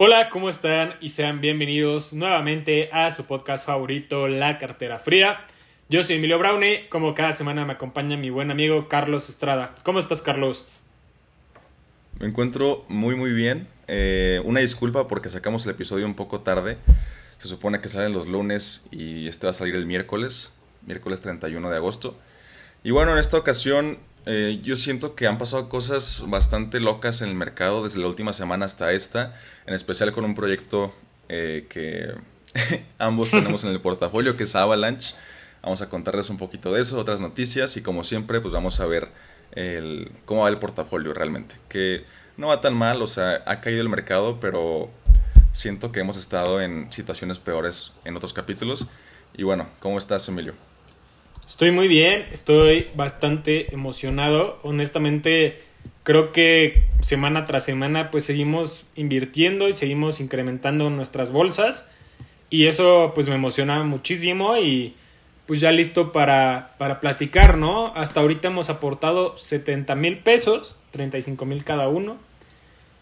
Hola, ¿cómo están? Y sean bienvenidos nuevamente a su podcast favorito, La Cartera Fría. Yo soy Emilio Braune, como cada semana me acompaña mi buen amigo Carlos Estrada. ¿Cómo estás, Carlos? Me encuentro muy muy bien. Eh, una disculpa porque sacamos el episodio un poco tarde. Se supone que salen los lunes y este va a salir el miércoles, miércoles 31 de agosto. Y bueno, en esta ocasión eh, yo siento que han pasado cosas bastante locas en el mercado desde la última semana hasta esta, en especial con un proyecto eh, que ambos tenemos en el portafolio, que es Avalanche. Vamos a contarles un poquito de eso, otras noticias y como siempre, pues vamos a ver el, cómo va el portafolio realmente. Que no va tan mal, o sea, ha caído el mercado, pero siento que hemos estado en situaciones peores en otros capítulos. Y bueno, ¿cómo estás, Emilio? Estoy muy bien, estoy bastante emocionado. Honestamente, creo que semana tras semana pues seguimos invirtiendo y seguimos incrementando nuestras bolsas. Y eso pues me emociona muchísimo y pues ya listo para, para platicar, ¿no? Hasta ahorita hemos aportado 70 mil pesos, 35 mil cada uno.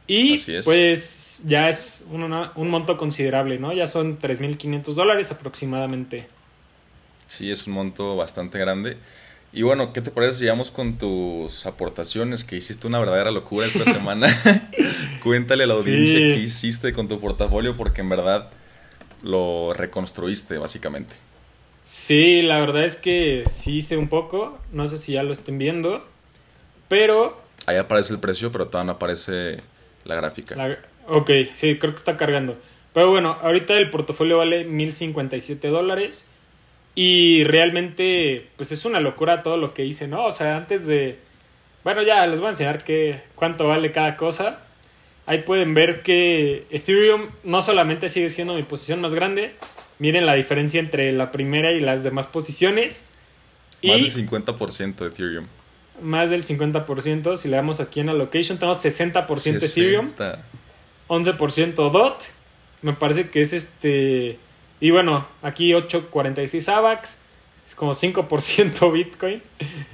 Y pues ya es un, un monto considerable, ¿no? Ya son 3.500 dólares aproximadamente. Sí, es un monto bastante grande. Y bueno, ¿qué te parece si llegamos con tus aportaciones? Que hiciste una verdadera locura esta semana. Cuéntale a la audiencia qué hiciste con tu portafolio, porque en verdad lo reconstruiste, básicamente. Sí, la verdad es que sí hice un poco. No sé si ya lo estén viendo. Pero. Ahí aparece el precio, pero todavía no aparece la gráfica. Ok, sí, creo que está cargando. Pero bueno, ahorita el portafolio vale 1057 dólares. Y realmente, pues es una locura todo lo que hice, ¿no? O sea, antes de... Bueno, ya les voy a enseñar qué, cuánto vale cada cosa. Ahí pueden ver que Ethereum no solamente sigue siendo mi posición más grande, miren la diferencia entre la primera y las demás posiciones. Más del 50% de Ethereum. Más del 50%. Si le damos aquí en allocation, tenemos 60%, Ethereum, 11% DOT. Me parece que es este y bueno, aquí 8.46 AVAX, es como 5% Bitcoin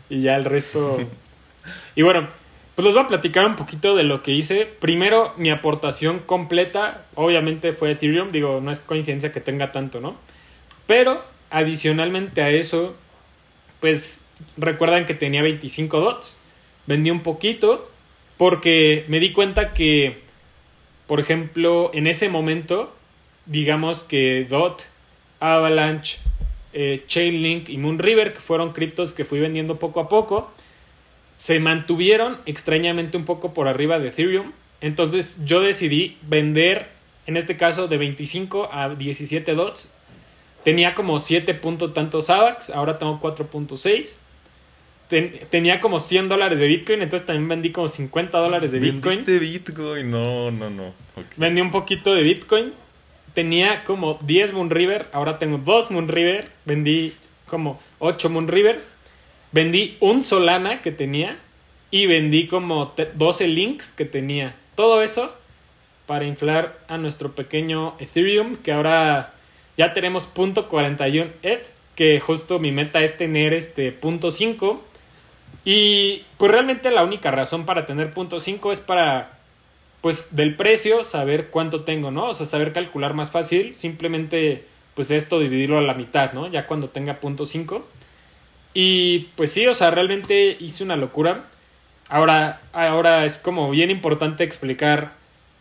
y ya el resto... y bueno, pues les voy a platicar un poquito de lo que hice. Primero, mi aportación completa, obviamente fue Ethereum, digo, no es coincidencia que tenga tanto, ¿no? Pero adicionalmente a eso, pues recuerdan que tenía 25 dots, vendí un poquito porque me di cuenta que, por ejemplo, en ese momento digamos que DOT, Avalanche, eh, Chainlink y Moonriver, que fueron criptos que fui vendiendo poco a poco, se mantuvieron extrañamente un poco por arriba de Ethereum. Entonces yo decidí vender, en este caso de 25 a 17 DOTs. Tenía como 7 puntos tantos AVAX, ahora tengo 4.6. tenía como 100 dólares de Bitcoin, entonces también vendí como 50 dólares de Bitcoin. ¿Vendiste Bitcoin? No, no, no. Vendí un poquito de Bitcoin tenía como 10 Moonriver, ahora tengo 2 Moonriver, vendí como 8 Moonriver, vendí un Solana que tenía y vendí como 12 links que tenía. Todo eso para inflar a nuestro pequeño Ethereum que ahora ya tenemos punto .41 ETH, que justo mi meta es tener este punto .5 y pues realmente la única razón para tener punto .5 es para pues del precio saber cuánto tengo, ¿no? O sea, saber calcular más fácil, simplemente pues esto dividirlo a la mitad, ¿no? Ya cuando tenga punto 5. Y pues sí, o sea, realmente hice una locura. Ahora, ahora es como bien importante explicar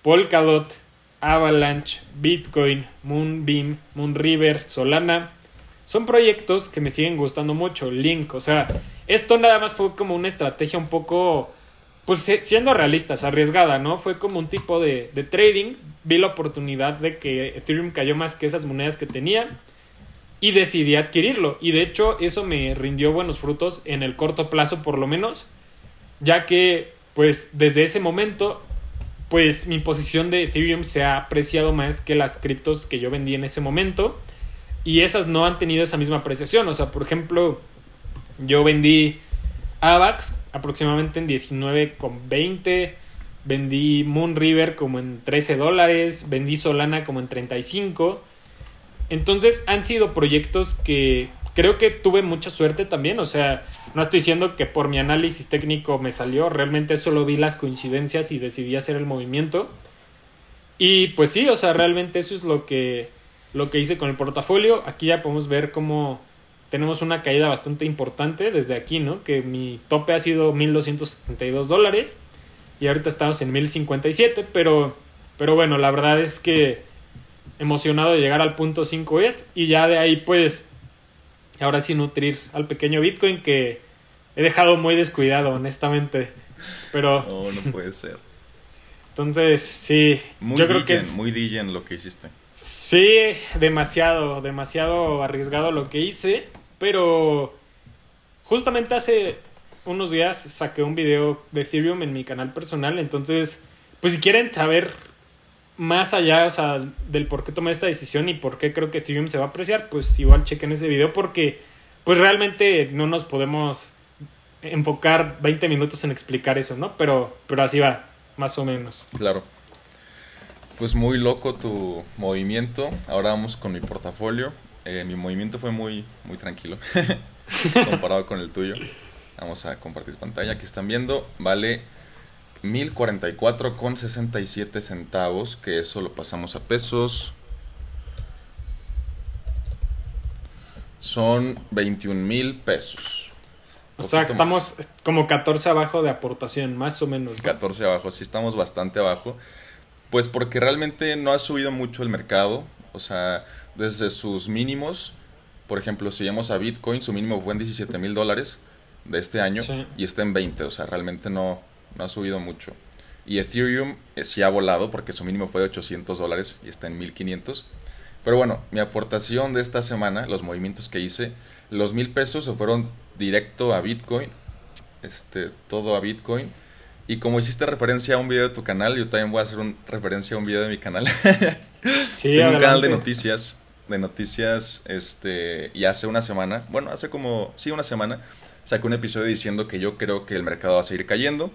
Polkadot, Avalanche, Bitcoin, Moonbeam, Moonriver, Solana. Son proyectos que me siguen gustando mucho. Link, o sea, esto nada más fue como una estrategia un poco pues siendo realistas, arriesgada, ¿no? Fue como un tipo de, trading. Vi la oportunidad de que Ethereum cayó más que esas monedas que tenía y decidí adquirirlo. Y de hecho eso me rindió buenos frutos en el corto plazo por lo menos, ya que pues desde ese momento pues mi posición de Ethereum se ha apreciado más que las criptos que yo vendí en ese momento y esas no han tenido esa misma apreciación. O sea, por ejemplo, yo vendí AVAX aproximadamente en 19,20. Vendí Moon River como en 13 dólares. Vendí Solana como en 35. Entonces han sido proyectos que creo que tuve mucha suerte también. O sea, no estoy diciendo que por mi análisis técnico me salió. Realmente solo vi las coincidencias y decidí hacer el movimiento. Y pues sí, o sea, realmente eso es lo que, lo que hice con el portafolio. Aquí ya podemos ver cómo tenemos una caída bastante importante desde aquí, ¿no? Que mi tope ha sido 1.272 dólares y ahorita estamos en 1.057, pero, pero bueno, la verdad es que emocionado de llegar al punto 5 ETH y ya de ahí pues ahora sí nutrir al pequeño Bitcoin que he dejado muy descuidado, honestamente. Pero... No, no puede ser. Entonces, sí. Muy yo creo que es muy DJ lo que hiciste. Sí, demasiado, demasiado arriesgado lo que hice. Pero justamente hace unos días saqué un video de Ethereum en mi canal personal. Entonces, pues si quieren saber más allá, o sea, del por qué tomé esta decisión y por qué creo que Ethereum se va a apreciar, pues igual chequen ese video porque pues realmente no nos podemos enfocar 20 minutos en explicar eso, ¿no? Pero, pero así va, más o menos. Claro. Pues muy loco tu movimiento. Ahora vamos con mi portafolio. Eh, mi movimiento fue muy, muy tranquilo comparado con el tuyo. Vamos a compartir pantalla. Aquí están viendo. Vale 1044,67 centavos. Que eso lo pasamos a pesos. Son 21 mil pesos. O sea, estamos como 14 abajo de aportación, más o menos. 14 abajo, sí estamos bastante abajo. Pues porque realmente no ha subido mucho el mercado. O sea, desde sus mínimos, por ejemplo, si vemos a Bitcoin, su mínimo fue en 17 mil dólares de este año y está en 20. O sea, realmente no, no ha subido mucho. Y Ethereum eh, sí ha volado porque su mínimo fue de 800 dólares y está en 1500. Pero bueno, mi aportación de esta semana, los movimientos que hice, los mil pesos se fueron directo a Bitcoin, este, todo a Bitcoin. Y como hiciste referencia a un video de tu canal, yo también voy a hacer un, referencia a un video de mi canal. Tengo un canal de noticias, de noticias, este, y hace una semana, bueno, hace como, sí, una semana, saqué un episodio diciendo que yo creo que el mercado va a seguir cayendo,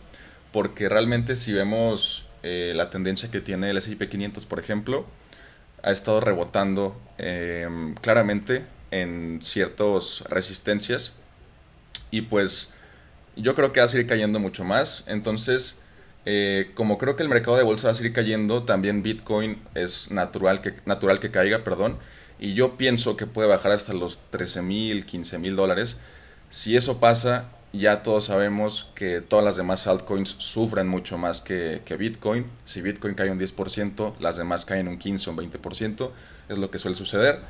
porque realmente si vemos eh, la tendencia que tiene el S&P 500, por ejemplo, ha estado rebotando em, claramente en ciertas resistencias y pues yo creo que va a seguir cayendo mucho más. Entonces, eh, como creo que el mercado de bolsa va a seguir cayendo, también Bitcoin es natural que, natural que caiga, perdón. Y yo pienso que puede bajar hasta los 13 mil, 15 mil dólares. Si eso pasa, ya todos sabemos que todas las demás altcoins sufren mucho más que, que, Bitcoin. Si Bitcoin cae un 10%, las demás caen un 15 o un 20%. Es lo que suele suceder.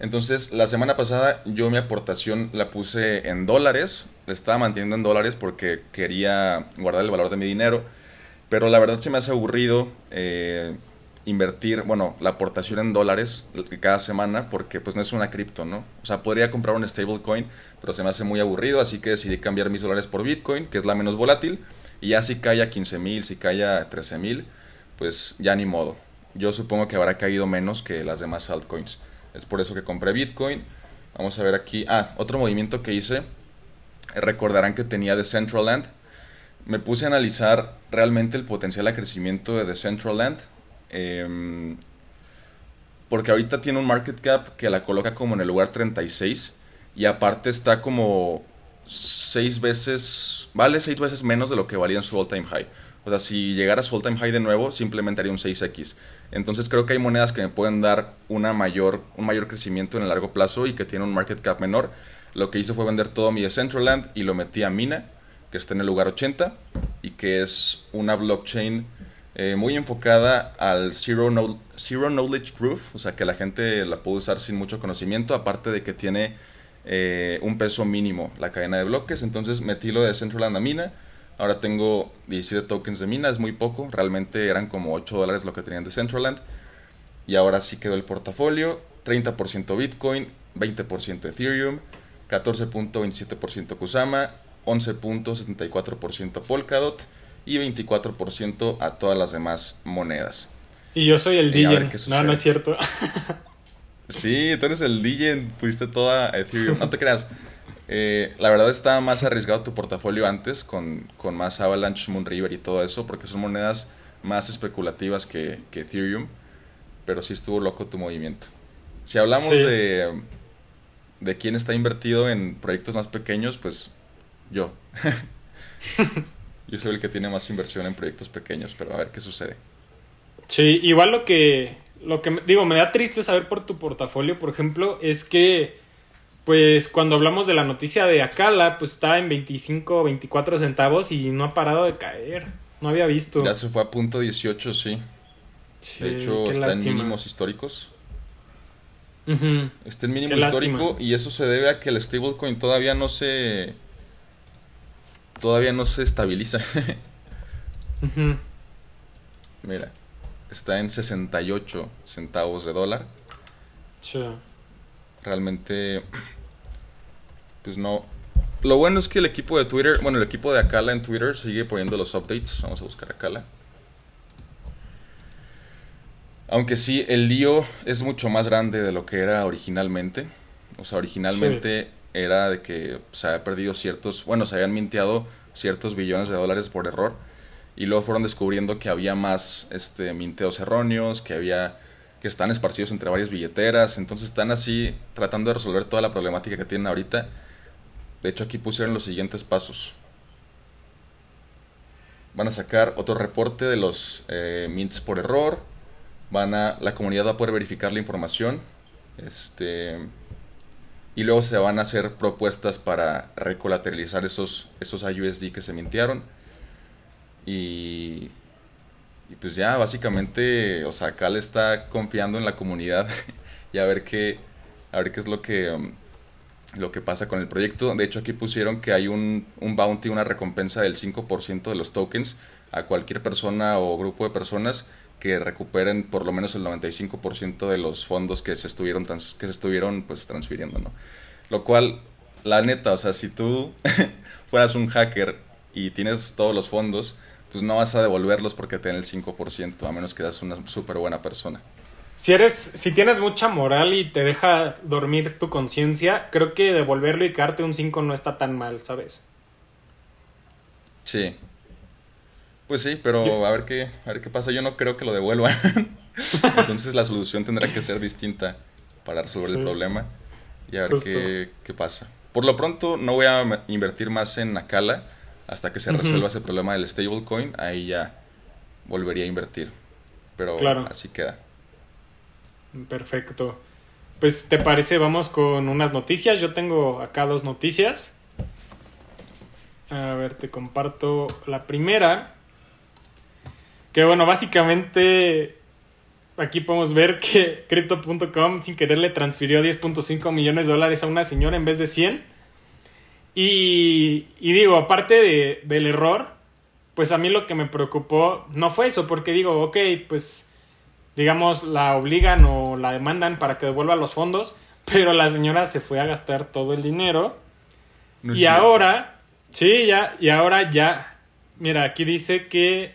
Entonces, la semana pasada yo mi aportación la puse en dólares, la estaba manteniendo en dólares porque quería guardar el valor de mi dinero, pero la verdad se me hace aburrido eh, invertir, bueno, la aportación en dólares cada semana porque pues no es una cripto, ¿no? O sea, podría comprar un stablecoin, pero se me hace muy aburrido, así que decidí cambiar mis dólares por Bitcoin, que es la menos volátil, y ya si cae a 15 mil, si cae a 13 mil, pues ya ni modo. Yo supongo que habrá caído menos que las demás altcoins. Es por eso que compré Bitcoin. Vamos a ver aquí. Ah, otro movimiento que hice. Recordarán que tenía Decentraland. Me puse a analizar realmente el potencial de crecimiento de Decentraland. Eh, porque ahorita tiene un market cap que la coloca como en el lugar 36. Y aparte está como 6 veces. Vale 6 veces menos de lo que valía en su all time high. O sea, si llegara a su all time high de nuevo, simplemente haría un 6x. Entonces creo que hay monedas que me pueden dar una mayor, un mayor crecimiento en el largo plazo y que tienen un market cap menor. Lo que hice fue vender todo mi Decentraland y lo metí a Mina, que está en el lugar 80 y que es una blockchain eh, muy enfocada al zero, zero Knowledge Proof, o sea que la gente la puede usar sin mucho conocimiento, aparte de que tiene eh, un peso mínimo la cadena de bloques. Entonces metí lo de Decentraland a Mina Ahora tengo 17 tokens de mina, es muy poco. Realmente eran como 8 dólares lo que tenían de Centraland. Y ahora sí quedó el portafolio. 30% Bitcoin, 20% Ethereum, 14.27% Kusama, 11.74% Polkadot y 24% a todas las demás monedas. Y yo soy el DJ. No, no es cierto. sí, tú eres el DJ, pusiste toda Ethereum. No te creas. Eh, la verdad estaba más arriesgado tu portafolio antes con, más Avalanche, Moonriver y todo eso, porque son monedas más especulativas que, Ethereum, pero sí estuvo loco tu movimiento. Si hablamos de, de quién está invertido en proyectos más pequeños, pues yo. yo soy el que tiene más inversión en proyectos pequeños, pero a ver qué sucede. Sí, igual lo que, lo que digo, me da triste saber por tu portafolio, por ejemplo, es que, pues cuando hablamos de la noticia de Akala, pues está en 25, 24 centavos y no ha parado de caer. No había visto. Ya se fue a punto 18, sí. Sí, de hecho, está lástima. en mínimos históricos. Ujú. Está en mínimo Qué histórico lástima. y eso se debe a que el stablecoin todavía no se... Todavía no se estabiliza. Mira, está en 68 centavos de dólar. Sí. Realmente, pues no. Lo bueno es que el equipo de Twitter, bueno, el equipo de Akala en Twitter sigue poniendo los updates. Vamos a buscar Akala. Aunque sí, el lío es mucho más grande de lo que era originalmente. O sea, originalmente era de que se había perdido ciertos, bueno, se habían minteado ciertos billones de dólares por error. Y luego fueron descubriendo que había más este, minteos erróneos, que había que están esparcidos entre varias billeteras. Entonces están así tratando de resolver toda la problemática que tienen ahorita. De hecho, aquí pusieron los siguientes pasos. Van a sacar otro reporte de los eh, mints por error. Van a, la comunidad va a poder verificar la información. Este, y luego se van a hacer propuestas para recolateralizar esos, esos IUSD que se mintearon. Y, y pues ya, básicamente, o sea, Cal está confiando en la comunidad y a ver qué, a ver qué es lo que, lo que pasa con el proyecto. De hecho, aquí pusieron que hay un, un bounty, una recompensa del 5% de los tokens a cualquier persona o grupo de personas que recuperen por lo menos el 95% de los fondos que se estuvieron, trans- que se estuvieron pues, transfiriendo, ¿no? Lo cual, la neta, o sea, si tú fueras un hacker y tienes todos los fondos, pues no vas a devolverlos porque te den el 5%, a menos que seas una súper buena persona. Si eres, si tienes mucha moral y te deja dormir tu conciencia, creo que devolverlo y quedarte un 5 no está tan mal, ¿sabes? Sí. Pues sí, pero Yo- a ver qué, a ver qué pasa. Yo no creo que lo devuelvan. Entonces la solución tendrá que ser distinta para resolver el problema y a ver qué, qué pasa. Por lo pronto no voy a invertir más en Akala hasta que se resuelva ese problema del stablecoin. Ahí ya volvería a invertir. Pero Claro. así queda. Perfecto. Pues, ¿te parece? Vamos con unas noticias. Yo tengo acá dos noticias. A ver, te comparto la primera. Que bueno, básicamente aquí podemos ver que Crypto.com sin querer le transfirió 10.5 millones de dólares a una señora en vez de 100. Y, y digo, aparte de- del error, pues a mí lo que me preocupó no fue eso, porque digo, ok, pues digamos, la obligan o la demandan para que devuelva los fondos, pero la señora se fue a gastar todo el dinero. No y cierto. ahora, sí, ya, y ahora ya, mira, aquí dice que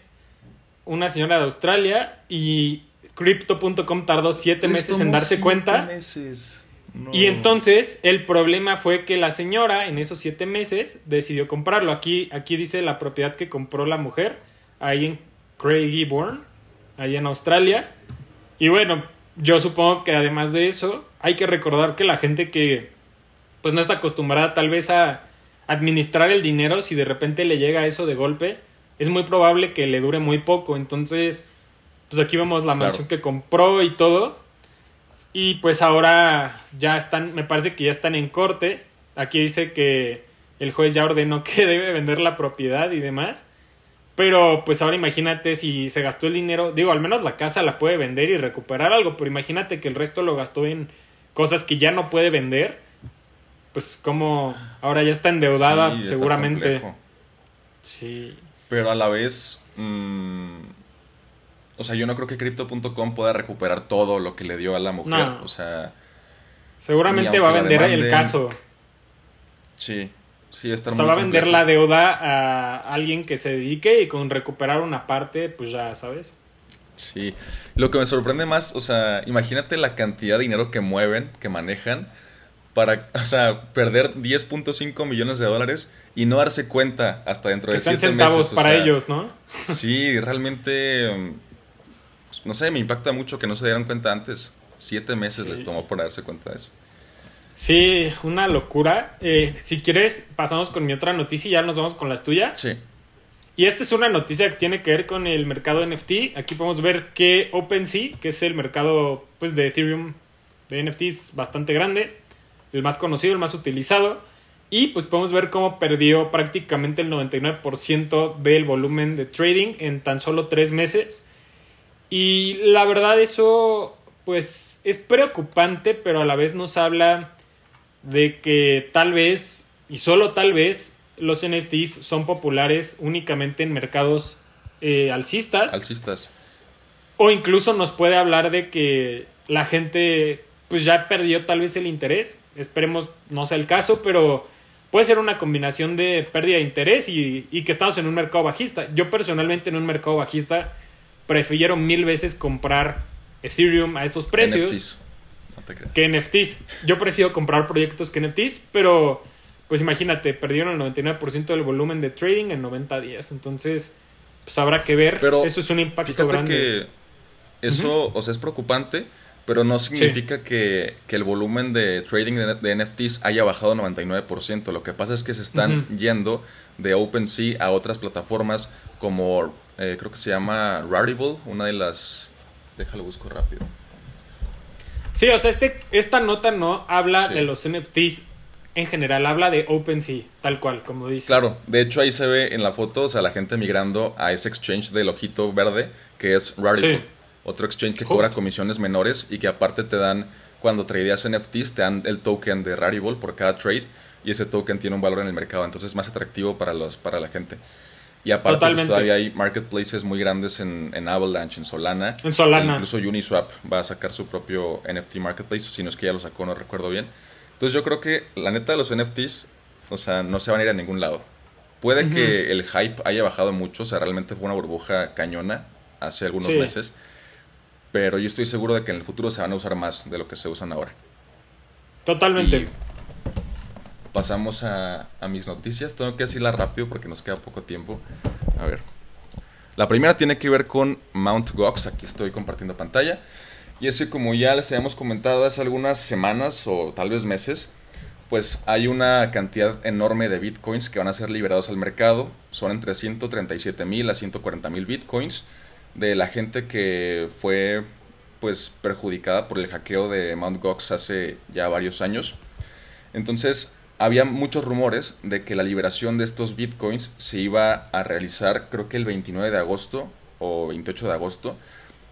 una señora de Australia y Crypto.com tardó siete Les meses en darse siete cuenta. meses. No. Y entonces el problema fue que la señora en esos siete meses decidió comprarlo. Aquí, aquí dice la propiedad que compró la mujer, ahí en Craigieburn, ahí en Australia. Y bueno, yo supongo que además de eso, hay que recordar que la gente que pues no está acostumbrada tal vez a administrar el dinero, si de repente le llega eso de golpe, es muy probable que le dure muy poco. Entonces, pues aquí vemos la Claro. mansión que compró y todo. Y pues ahora ya están, me parece que ya están en corte. Aquí dice que el juez ya ordenó que debe vender la propiedad y demás. Pero pues ahora imagínate si se gastó el dinero, digo, al menos la casa la puede vender y recuperar algo, pero imagínate que el resto lo gastó en cosas que ya no puede vender. Pues como ahora ya está endeudada Sí, seguramente. Sí. Pero a la vez, mm, o sea, yo no creo que Crypto.com pueda recuperar todo lo que le dio a la mujer. No. O sea, Seguramente va a vender el caso. sí, sí, va a estar O sea, muy va a vender complejo. la deuda a alguien que se dedique y con recuperar una parte, pues ya, ¿sabes? Sí, lo que me sorprende más, o sea, imagínate la cantidad de dinero que mueven, que manejan, para, o sea, perder 10.5 millones de dólares y no darse cuenta hasta dentro Que de sean 7 centavos meses. o para sea, ellos, ¿no? Sí, realmente, mm, no sé, me impacta mucho que no se dieran cuenta antes. Siete meses Sí. les tomó por darse cuenta de eso. Sí, una locura. Eh, si quieres, pasamos con mi otra noticia y ya nos vamos con las tuyas. Sí, Y esta es una noticia que tiene que ver con el mercado NFT. Aquí podemos ver que OpenSea, que es el mercado pues, de Ethereum de NFTs bastante grande, el más conocido, el más utilizado. Y pues podemos ver cómo perdió prácticamente el 99% del volumen de trading en tan solo tres meses. Y la verdad eso pues es preocupante, pero a la vez nos habla de que tal vez, y solo tal vez, los NFTs son populares únicamente en mercados eh, alcistas. Alcistas. O incluso nos puede hablar de que la gente pues ya perdió tal vez el interés. Esperemos no sea el caso, pero puede ser una combinación de pérdida de interés y, y que estamos en un mercado bajista. Yo personalmente en un mercado bajista prefiero mil veces comprar Ethereum a estos precios NFTs. No te creas. que NFTs. Yo prefiero comprar proyectos que NFTs, pero pues imagínate, perdieron el 99% del volumen de trading en 90 días. Entonces, pues habrá que ver. Pero Eso es un impacto Fíjate grande. que eso, o sea, es preocupante, pero no significa que, que el volumen de trading de, de NFTs haya bajado 99%. Lo que pasa es que se están yendo de OpenSea a otras plataformas como, eh, creo que se llama Rarible, una de las... Déjalo busco rápido. Sí, o sea, este, esta nota no habla Sí. de los NFTs en general, habla de OpenSea, tal cual, como dice. Claro, de hecho ahí se ve en la foto, o sea, la gente migrando a ese exchange del ojito verde, que es Rarible. Sí. Otro exchange que Justo. cobra comisiones menores y que aparte te dan, cuando tradeas NFTs, te dan el token de Rarible por cada trade y ese token tiene un valor en el mercado, entonces es más atractivo para, los, para la gente. Y aparte, pues, todavía hay marketplaces muy grandes en, en Avalanche, en Solana. En Solana. E incluso Uniswap va a sacar su propio NFT marketplace, si no es que ya lo sacó, no recuerdo bien. Entonces yo creo que la neta de los NFTs, o sea, no se van a ir a ningún lado. Puede Ujú. que el hype haya bajado mucho, o sea, realmente fue una burbuja cañona hace algunos Sí. meses, pero yo estoy seguro de que en el futuro se van a usar más de lo que se usan ahora. Totalmente. Y pasamos a, a mis noticias. Tengo que decirla rápido porque nos queda poco tiempo. A ver. La primera tiene que ver con Mount Gox. Aquí estoy compartiendo pantalla. Y es que como ya les habíamos comentado hace algunas semanas o tal vez meses, pues hay una cantidad enorme de bitcoins que van a ser liberados al mercado. Son entre 137 mil a 140 mil bitcoins de la gente que fue pues perjudicada por el hackeo de Mt. Gox hace ya varios años. Entonces, había muchos rumores de que la liberación de estos bitcoins se iba a realizar creo que el 29 de agosto o 28 de agosto.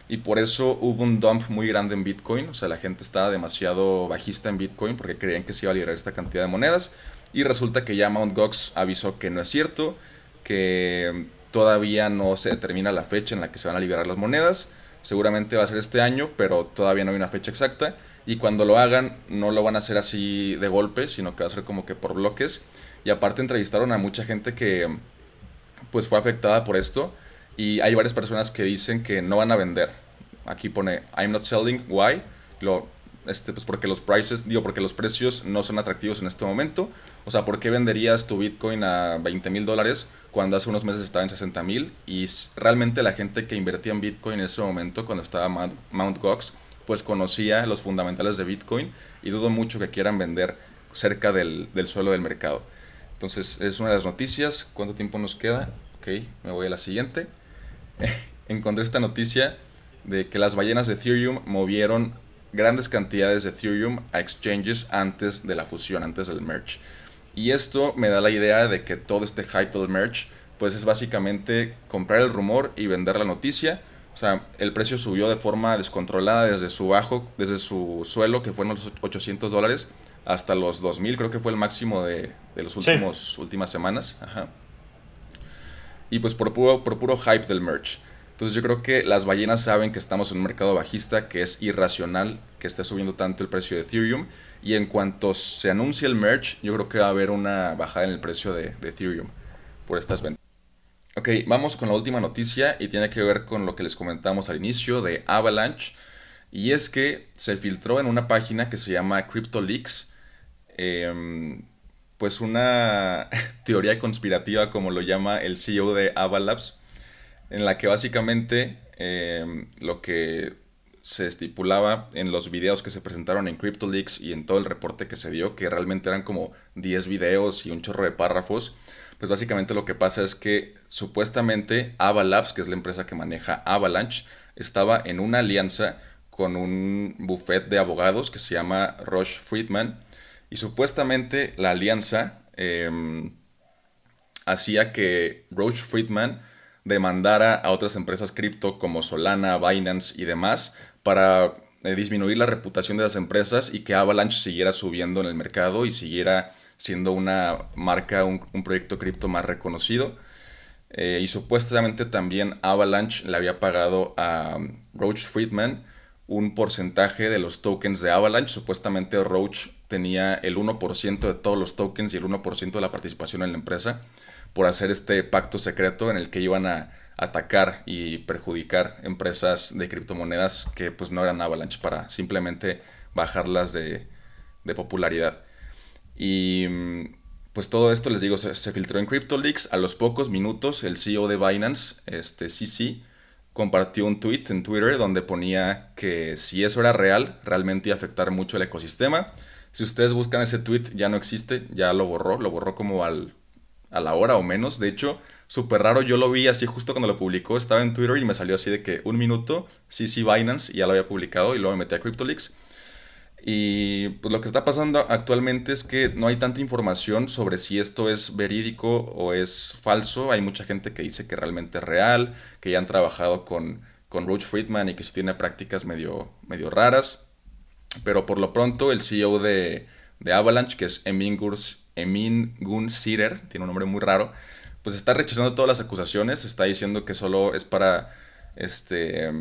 Y por eso hubo un dump muy grande en Bitcoin. O sea, la gente estaba demasiado bajista en Bitcoin porque creían que se iba a liberar esta cantidad de monedas. Y resulta que ya Mt. Gox avisó que no es cierto, que todavía no se determina la fecha en la que se van a liberar las monedas. Seguramente va a ser este año, pero todavía no hay una fecha exacta. Y cuando lo hagan, no lo van a hacer así de golpe, sino que va a ser como que por bloques. Y aparte entrevistaron a mucha gente que pues fue afectada por esto. Y hay varias personas que dicen que no van a vender. Aquí pone I'm not selling, why? Lo, este, pues porque los prices, digo, porque los precios no son atractivos en este momento. O sea, ¿por qué venderías tu Bitcoin a 20 mil dólares cuando hace unos meses estaba en 60 mil? Y realmente la gente que invertía en Bitcoin en ese momento, cuando estaba Mount Gox, pues conocía los fundamentales de Bitcoin y dudo mucho que quieran vender cerca del, del suelo del mercado. Entonces, es una de las noticias. ¿Cuánto tiempo nos queda? Ok, me voy a la siguiente. Encontré esta noticia de que las ballenas de Ethereum movieron grandes cantidades de Ethereum a exchanges antes de la fusión, antes del merge. Y esto me da la idea de que todo este hype del merge, pues es básicamente comprar el rumor y vender la noticia. O sea, el precio subió de forma descontrolada desde su bajo, desde su suelo, que fueron los 800 dólares, hasta los 2000, creo que fue el máximo de, de las Sí. últimos, últimas semanas. Ajá. Y pues por puro, por puro hype del merch. Entonces yo creo que las ballenas saben que estamos en un mercado bajista, que es irracional que esté subiendo tanto el precio de Ethereum. Y en cuanto se anuncie el merge, yo creo que va a haber una bajada en el precio de, Ethereum por estas ventas. Ok, vamos con la última noticia y tiene que ver con lo que les comentamos al inicio de Avalanche. Y es que se filtró en una página que se llama CryptoLeaks, em, pues una teoría conspirativa como lo llama el CEO de Avalabs, en la que básicamente em, lo que se estipulaba en los videos que se presentaron en CryptoLeaks y en todo el reporte que se dio, que realmente eran como 10 videos y un chorro de párrafos, pues básicamente lo que pasa es que supuestamente Avalabs, que es la empresa que maneja Avalanche, estaba en una alianza con un buffet de abogados que se llama Roche Friedman y supuestamente la alianza em, hacía que Roche Friedman demandara a otras empresas cripto como Solana, Binance y demás para eh, disminuir la reputación de las empresas y que Avalanche siguiera subiendo en el mercado y siguiera siendo una marca, un, proyecto cripto más reconocido. Eh, y supuestamente también Avalanche le había pagado a um, Roach Friedman un porcentaje de los tokens de Avalanche. Supuestamente Roach tenía el 1% de todos los tokens y el 1% de la participación en la empresa por hacer este pacto secreto en el que iban a atacar y perjudicar empresas de criptomonedas que pues no eran Avalanche para simplemente bajarlas de, popularidad. Y pues todo esto, les digo, se, filtró en CryptoLeaks. A los pocos minutos, el CEO de Binance, este CC, compartió un tweet en Twitter donde ponía que si eso era real, realmente iba a afectar mucho el ecosistema. Si ustedes buscan ese tweet, ya no existe, ya lo borró, lo borró como al, a la hora o menos. De hecho, súper raro. Yo lo vi así justo cuando lo publicó. Estaba en Twitter y me salió así de que un minuto, sí, sí, Binance, y ya lo había publicado y luego me metí a CryptoLeaks. Y pues lo que está pasando actualmente es que no hay tanta información sobre si esto es verídico o es falso. Hay mucha gente que dice que realmente es real, que ya han trabajado con, con Roach Friedman y que tiene prácticas medio, medio raras. Pero por lo pronto el CEO de, de Avalanche, que es Emin, Emin Gun Sirer, tiene un nombre muy raro, pues está rechazando todas las acusaciones, está diciendo que solo es para, este,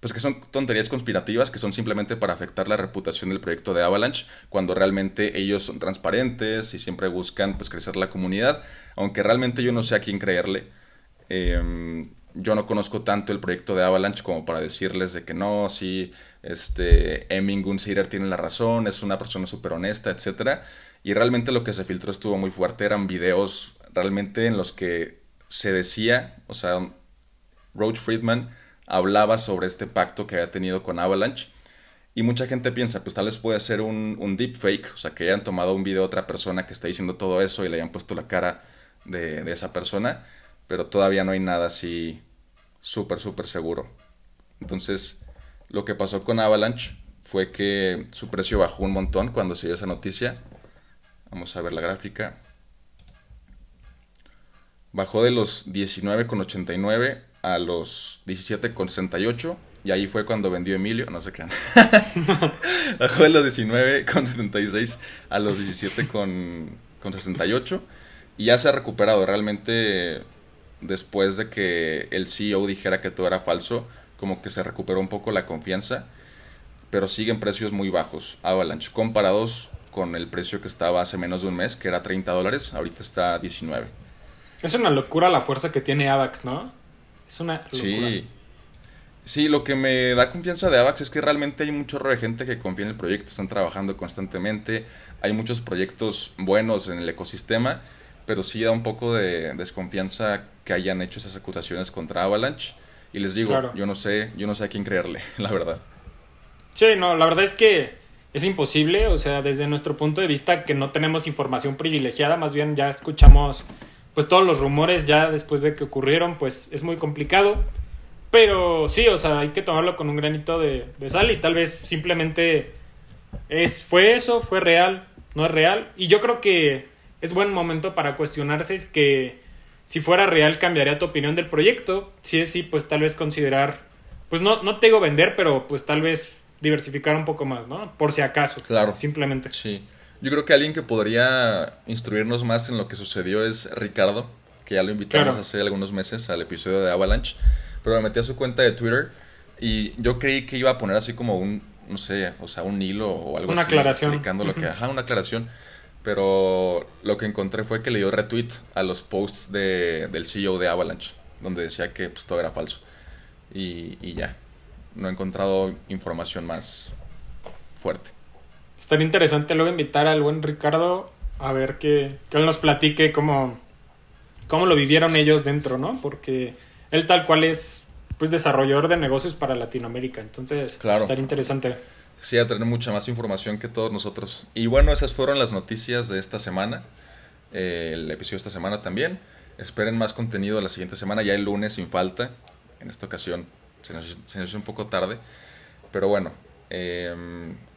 pues que son tonterías conspirativas, que son simplemente para afectar la reputación del proyecto de Avalanche, cuando realmente ellos son transparentes y siempre buscan, pues, crecer la comunidad, aunque realmente yo no sé a quién creerle. Em, yo no conozco tanto el proyecto de Avalanche como para decirles de que no, sí, este, Emin Gunsider tiene la razón, es una persona súper honesta, etc. Y realmente lo que se filtró estuvo muy fuerte, eran videos realmente en los que se decía, o sea, Roach Friedman hablaba sobre este pacto que había tenido con Avalanche. Y mucha gente piensa, pues tal vez puede ser un, un deepfake, o sea, que hayan tomado un video de otra persona que está diciendo todo eso y le hayan puesto la cara de, de esa persona, pero todavía no hay nada así súper, súper seguro. Entonces, lo que pasó con Avalanche fue que su precio bajó un montón cuando se dio esa noticia. Vamos a ver la gráfica bajó de los 19,89 a los 17,68. Y ahí fue cuando vendió Emilio, no sé qué. bajó de los 19,76 a los 17,68. Y ya se ha recuperado. Realmente, después de que el CEO dijera que todo era falso, como que se recuperó un poco la confianza. Pero siguen precios muy bajos. Avalanche, comparados con el precio que estaba hace menos de un mes, que era 30 dólares, ahorita está 19. Es una locura la fuerza que tiene AVAX, ¿no? Es una locura. Sí. Sí, lo que me da confianza de AVAX es que realmente hay mucho de gente que confía en el proyecto, están trabajando constantemente, hay muchos proyectos buenos en el ecosistema, pero sí da un poco de desconfianza que hayan hecho esas acusaciones contra Avalanche. Y les digo, yo no sé, yo no sé a quién creerle, la verdad. Sí, no, la verdad es que es imposible, o sea, desde nuestro punto de vista que no tenemos información privilegiada, más bien ya escuchamos pues todos los rumores ya después de que ocurrieron, pues es muy complicado. Pero sí, o sea, hay que tomarlo con un granito de, sal y tal vez simplemente es, fue eso, fue real, no es real. Y yo creo que es buen momento para cuestionarse es que si fuera real cambiaría tu opinión del proyecto. Si es sí, pues tal vez considerar, pues no, no te digo vender, pero pues tal vez diversificar un poco más, ¿no? Por si acaso. Claro. Simplemente. Sí. Yo creo que alguien que podría instruirnos más en lo que sucedió es Ricardo, que ya lo invitamos hace algunos meses al episodio de Avalanche, pero me metí a su cuenta de Twitter y yo creí que iba a poner así como un, no sé, o sea, un hilo o algo una así. Aclaración. Explicando lo que, ajá, una aclaración. Pero lo que encontré fue que le dio retweet a los posts de, del CEO de Avalanche, donde decía que pues, todo era falso. Y, y ya, no he encontrado información más fuerte. Estaría interesante luego invitar al buen Ricardo a ver que, que él nos platique cómo, cómo lo vivieron ellos dentro, ¿no? Porque él tal cual es pues desarrollador de negocios para Latinoamérica. Entonces, Claro. estaría interesante. Sí, a tener mucha más información que todos nosotros. Y bueno, esas fueron las noticias de esta semana. eh, el episodio de esta semana también. Esperen más contenido la siguiente semana, ya el lunes sin falta. En esta ocasión se nos, se nos hizo un poco tarde. Pero bueno, eh,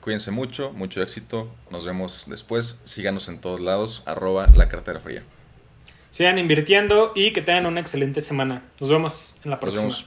cuídense mucho, mucho éxito. Nos vemos después. Síganos en todos lados. Arroba la cartera fría. Sigan invirtiendo y que tengan una excelente semana. Nos vemos en la Nos próxima. vemos.